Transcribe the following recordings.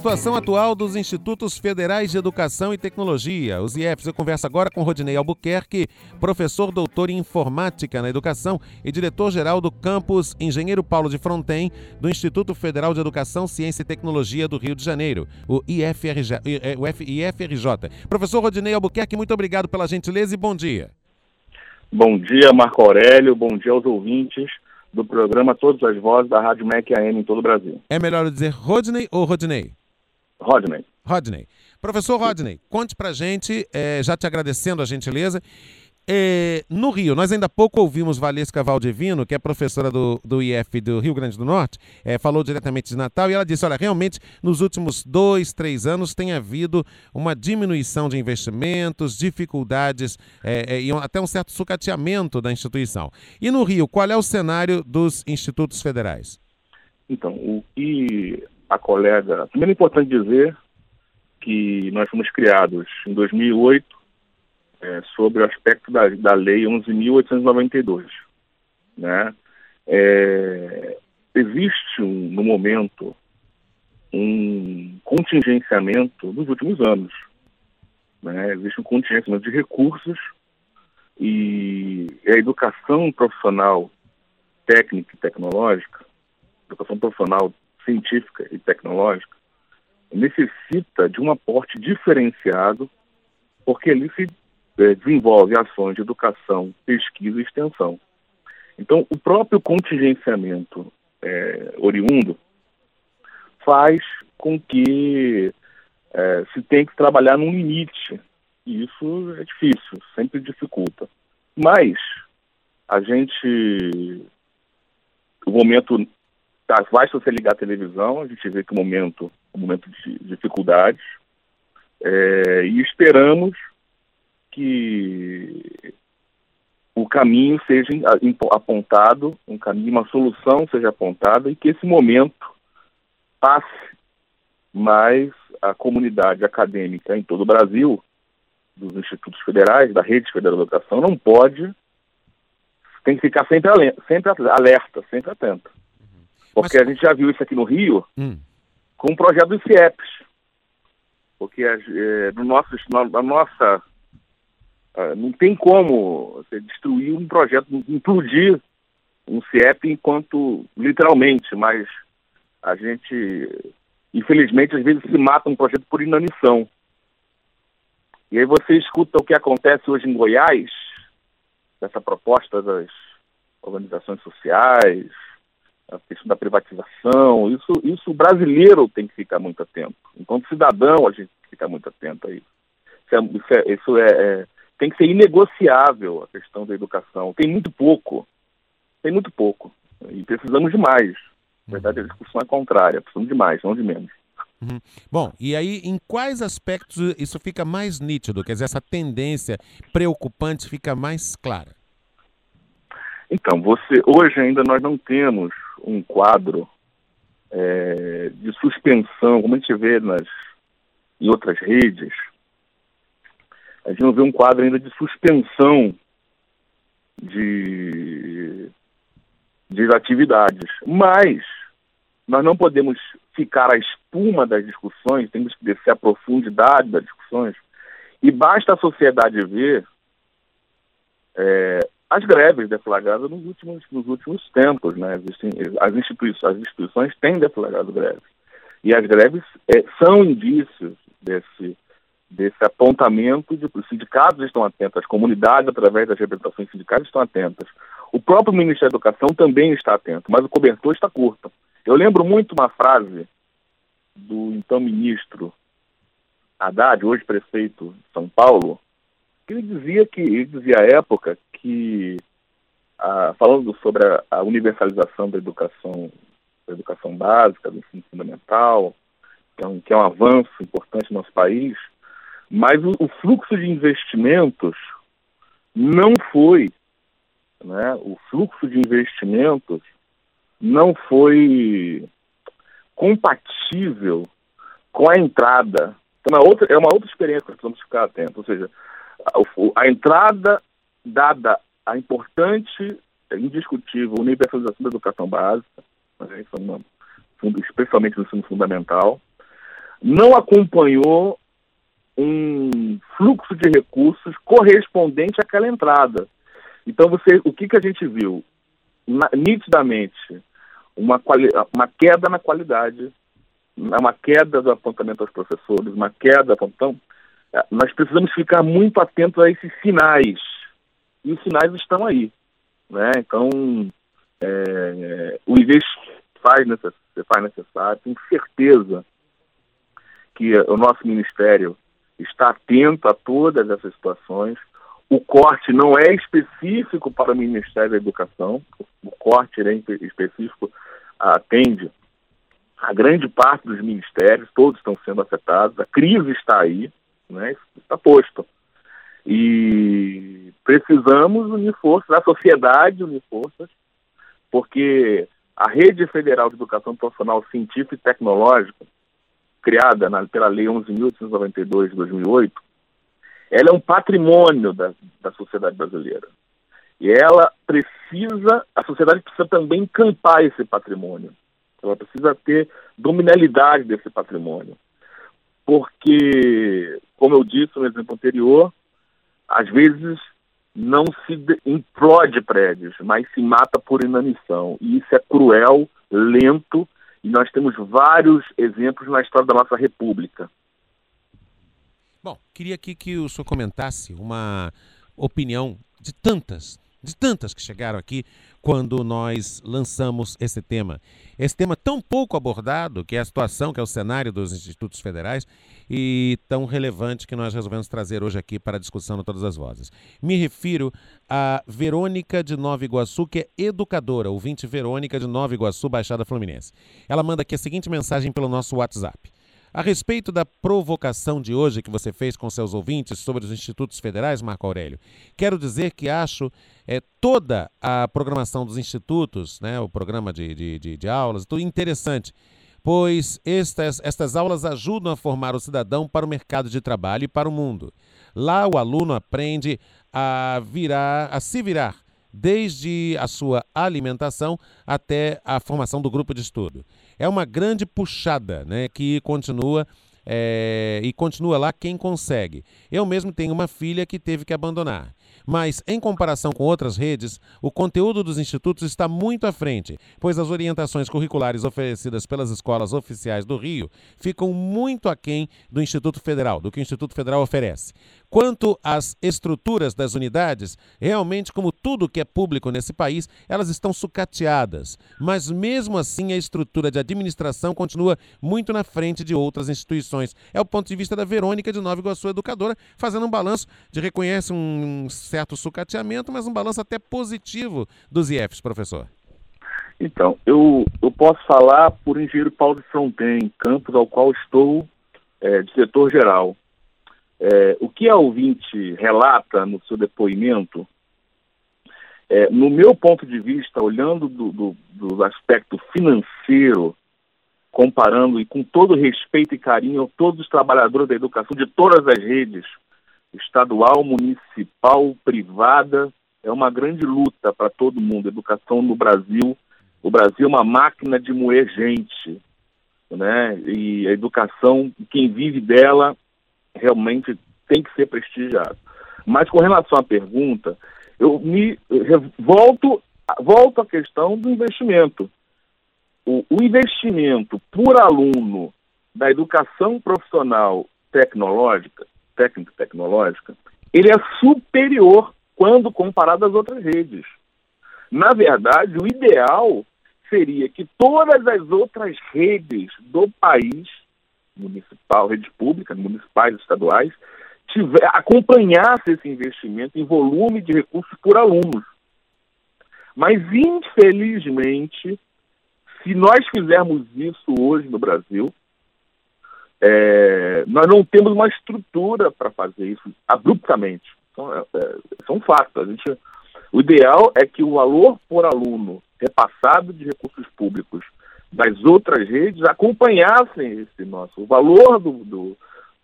situação atual dos Institutos Federais de Educação e Tecnologia, os IEFs. Eu converso agora com Rodinei Albuquerque, professor doutor em Informática na Educação e diretor-geral do campus Engenheiro Paulo de Fronten, do Instituto Federal de Educação, Ciência e Tecnologia do Rio de Janeiro, o IFRJ. O IFRJ. Professor Rodinei Albuquerque, muito obrigado pela gentileza e bom dia. Bom dia, Marco Aurélio, bom dia aos ouvintes do programa Todas as Vozes da Rádio MEC AM em todo o Brasil. É melhor dizer Rodney ou Rodney? Rodney. Rodney. Professor Rodney, conte pra gente, é, já te agradecendo a gentileza, é, no Rio, nós ainda há pouco ouvimos Valesca Valdivino, que é professora do, do IF do Rio Grande do Norte, é, falou diretamente de Natal e ela disse: olha, realmente nos últimos dois, três anos tem havido uma diminuição de investimentos, dificuldades é, é e até um certo sucateamento da instituição. E no Rio, qual é o cenário dos institutos federais? Então, o que a colega. Primeiro é importante dizer que nós fomos criados em 2008 é, sobre o aspecto da, da Lei 11.892. Né? É, existe, um, no momento, um contingenciamento nos últimos anos. Né? Existe um contingenciamento de recursos e a educação profissional técnica e tecnológica, educação profissional científica e tecnológica, necessita de um aporte diferenciado, porque ali se é, desenvolve ações de educação, pesquisa e extensão. Então, o próprio contingenciamento é, oriundo faz com que é, se tenha que trabalhar num limite. E isso é difícil, sempre dificulta. Mas a gente, o momento, tá, basta você ligar a televisão, a gente vê que o momento um momento de dificuldades, é, e esperamos que o caminho seja apontado, um caminho, uma solução seja apontada e que esse momento passe, mas a comunidade acadêmica em todo o Brasil, dos institutos federais, da rede federal de educação, não pode, tem que ficar sempre, alerta, sempre atenta. Porque mas... a gente já viu isso aqui no Rio hum. com o projeto dos CIEPs. Porque é, no nosso, na nossa ah, não tem como você destruir um projeto, implodir um CIEP enquanto, literalmente, mas a gente, infelizmente, às vezes se mata um projeto por inanição. E aí você escuta o que acontece hoje em Goiás, essa proposta das organizações sociais, a questão da privatização, isso, isso o brasileiro tem que ficar muito atento. Enquanto cidadão, a gente tem que ficar muito atento a isso. Isso é, isso é, isso é, é tem que ser inegociável a questão da educação. Tem muito pouco, tem muito pouco. E precisamos de mais. Na verdade, a discussão é contrária, precisamos de mais, não de menos. Uhum. Bom, e aí em quais aspectos isso fica mais nítido? Quer dizer, essa tendência preocupante fica mais clara? Então, você hoje ainda nós não temos um quadro é, de suspensão, como a gente vê nas, em outras redes, a gente não vê um quadro ainda de suspensão de, de atividades. Mas nós não podemos ficar à espuma das discussões, temos que descer a profundidade das discussões. E basta a sociedade ver é, as greves deflagradas nos últimos, nos últimos tempos. Né? Existem, as, instituições, as instituições têm deflagrado greves. E as greves é, são indícios desse, desse apontamento de os sindicatos estão atentos, as comunidades, através das representações sindicais, estão atentas. O próprio Ministério da Educação também está atento, mas o cobertor está curto. Eu lembro muito uma frase do então ministro Haddad, hoje prefeito de São Paulo, que ele dizia que, ele dizia à época que, ah, falando sobre a, a, universalização da educação, da educação básica, do ensino fundamental, que é um, que é um avanço importante no nosso país, mas o, o fluxo de investimentos não foi, né, o fluxo de investimentos não foi compatível com a entrada. Então, é, outra, é uma outra experiência que precisamos ficar atentos. Ou seja, a, a entrada dada a importante, indiscutível universalização da educação básica, né, especialmente no ensino fundamental, não acompanhou um fluxo de recursos correspondente àquela entrada. Então, você, o que, que a gente viu? Na, nitidamente, uma, quali, uma queda na qualidade, uma queda do apontamento aos professores, uma queda. Então, é, nós precisamos ficar muito atentos a esses sinais. E os sinais estão aí. Né? Então, é, o IVES faz, necess, faz necessário, tenho certeza que o nosso Ministério está atento a todas essas situações. O corte não é específico para o Ministério da Educação, o corte é específico, atende a grande parte dos ministérios, todos estão sendo afetados, a crise está aí, né, está posto. E precisamos unir forças, a sociedade unir forças, porque a Rede Federal de Educação Profissional Científica e Tecnológica, criada na, pela Lei 11.892 de 2008, ela é um patrimônio da, da sociedade brasileira. E ela precisa, a sociedade precisa também encampar esse patrimônio. Ela precisa ter dominalidade desse patrimônio. Porque, como eu disse no exemplo anterior, às vezes não se implode prédios, mas se mata por inanição. E isso é cruel, lento, e nós temos vários exemplos na história da nossa República. Bom, queria aqui que o senhor comentasse uma opinião de tantas, de tantas que chegaram aqui quando nós lançamos esse tema. Esse tema tão pouco abordado, que é a situação, que é o cenário dos institutos federais, e tão relevante que nós resolvemos trazer hoje aqui para a discussão de todas as vozes. Me refiro a Verônica de Nova Iguaçu, que é educadora, ouvinte Verônica de Nova Iguaçu, Baixada Fluminense. Ela manda aqui a seguinte mensagem pelo nosso WhatsApp. A respeito da provocação de hoje que você fez com seus ouvintes sobre os institutos federais, Marco Aurélio, quero dizer que acho é, toda a programação dos institutos, né, o programa de, de, de, de aulas, tudo interessante, pois estas, estas aulas ajudam a formar o cidadão para o mercado de trabalho e para o mundo. Lá o aluno aprende a virar, a se virar desde a sua alimentação até a formação do grupo de estudo. É uma grande puxada né, que continua é, e continua lá quem consegue. Eu mesmo tenho uma filha que teve que abandonar. Mas, em comparação com outras redes, o conteúdo dos institutos está muito à frente, pois as orientações curriculares oferecidas pelas escolas oficiais do Rio ficam muito aquém do Instituto Federal, do que o Instituto Federal oferece. Quanto às estruturas das unidades, realmente, como tudo que é público nesse país, elas estão sucateadas. Mas, mesmo assim, a estrutura de administração continua muito na frente de outras instituições. É o ponto de vista da Verônica de Nova Iguaçu, educadora, fazendo um balanço de reconhece um certo sucateamento, mas um balanço até positivo dos IFs, professor. Então, eu, eu posso falar por engenheiro Paulo de Fronten, campus ao qual estou é, diretor-geral. É, o que a ouvinte relata no seu depoimento, é, no meu ponto de vista, olhando do, do, do, aspecto financeiro, comparando e com todo respeito e carinho a todos os trabalhadores da educação de todas as redes, estadual, municipal, privada, é uma grande luta para todo mundo. Educação no Brasil, o Brasil é uma máquina de moer gente, né? E a educação, quem vive dela, realmente tem que ser prestigiado. Mas com relação à pergunta, eu me volto, volto à questão do investimento. O, o investimento por aluno da educação profissional tecnológica, técnica tecnológica, ele é superior quando comparado às outras redes. Na verdade, o ideal seria que todas as outras redes do país municipal, rede pública, municipais, estaduais, tiver, acompanhasse esse investimento em volume de recursos por alunos. Mas, infelizmente, se nós fizermos isso hoje no Brasil, é, nós não temos uma estrutura para fazer isso abruptamente. Então, é, é, é. A gente, o ideal é que o valor por aluno repassado de recursos públicos das outras redes acompanhassem esse nosso. O valor do, do,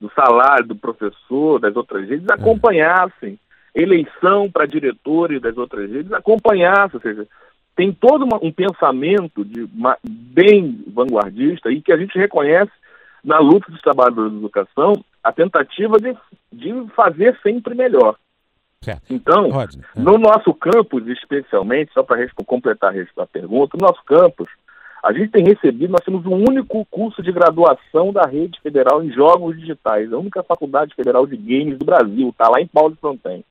do salário do professor das outras redes é. acompanhassem. Eleição para diretores das outras redes acompanhassem. Ou seja, tem todo uma, um pensamento de uma, bem vanguardista e que a gente reconhece na luta dos trabalhadores de educação, a tentativa de, de fazer sempre melhor. Certo. Então, Rodney, é. no nosso campus, especialmente, só para completar a pergunta, no nosso campus, a gente tem recebido, nós temos o um único curso de graduação da rede federal em jogos digitais, a única faculdade federal de games do Brasil, está lá em Paulo de Fronten.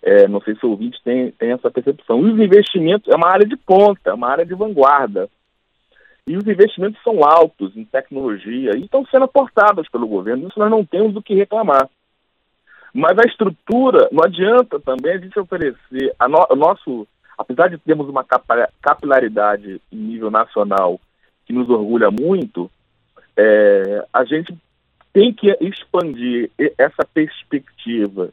É, não sei se o ouvinte tem, tem essa percepção. E os investimentos, é uma área de ponta, é uma área de vanguarda. E os investimentos são altos em tecnologia e estão sendo aportados pelo governo. Isso nós não temos do que reclamar. Mas a estrutura, não adianta também a gente oferecer a no, o nosso, apesar de termos uma capilaridade em nível nacional que nos orgulha muito, é, a gente tem que expandir essa perspectiva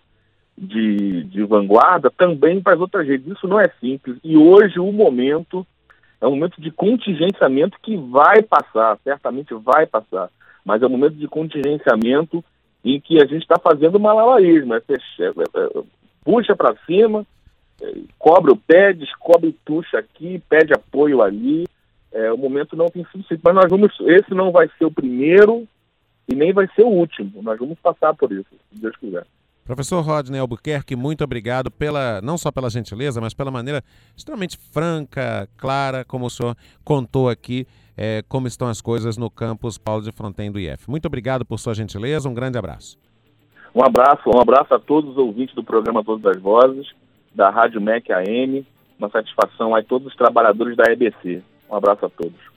de, de vanguarda também para as outras redes. Isso não é simples. E hoje o momento é um momento de contingenciamento que vai passar, certamente vai passar, mas é um momento de contingenciamento em que a gente está fazendo malabarismo, é, é, é, puxa para cima, é, cobra o pé, descobre tuxa aqui, pede apoio ali. É, o momento não tem sido mas nós vamos, esse não vai ser o primeiro e nem vai ser o último. Nós vamos passar por isso, se Deus quiser. Professor Rodney Albuquerque, muito obrigado pela não só pela gentileza, mas pela maneira extremamente franca, clara, como o senhor contou aqui é, como estão as coisas no campus Paulo de Fronten do IF. Muito obrigado por sua gentileza, um grande abraço. Um abraço, um abraço a todos os ouvintes do programa Todas as Vozes, da Rádio MEC AM, uma satisfação a todos os trabalhadores da EBC. Um abraço a todos.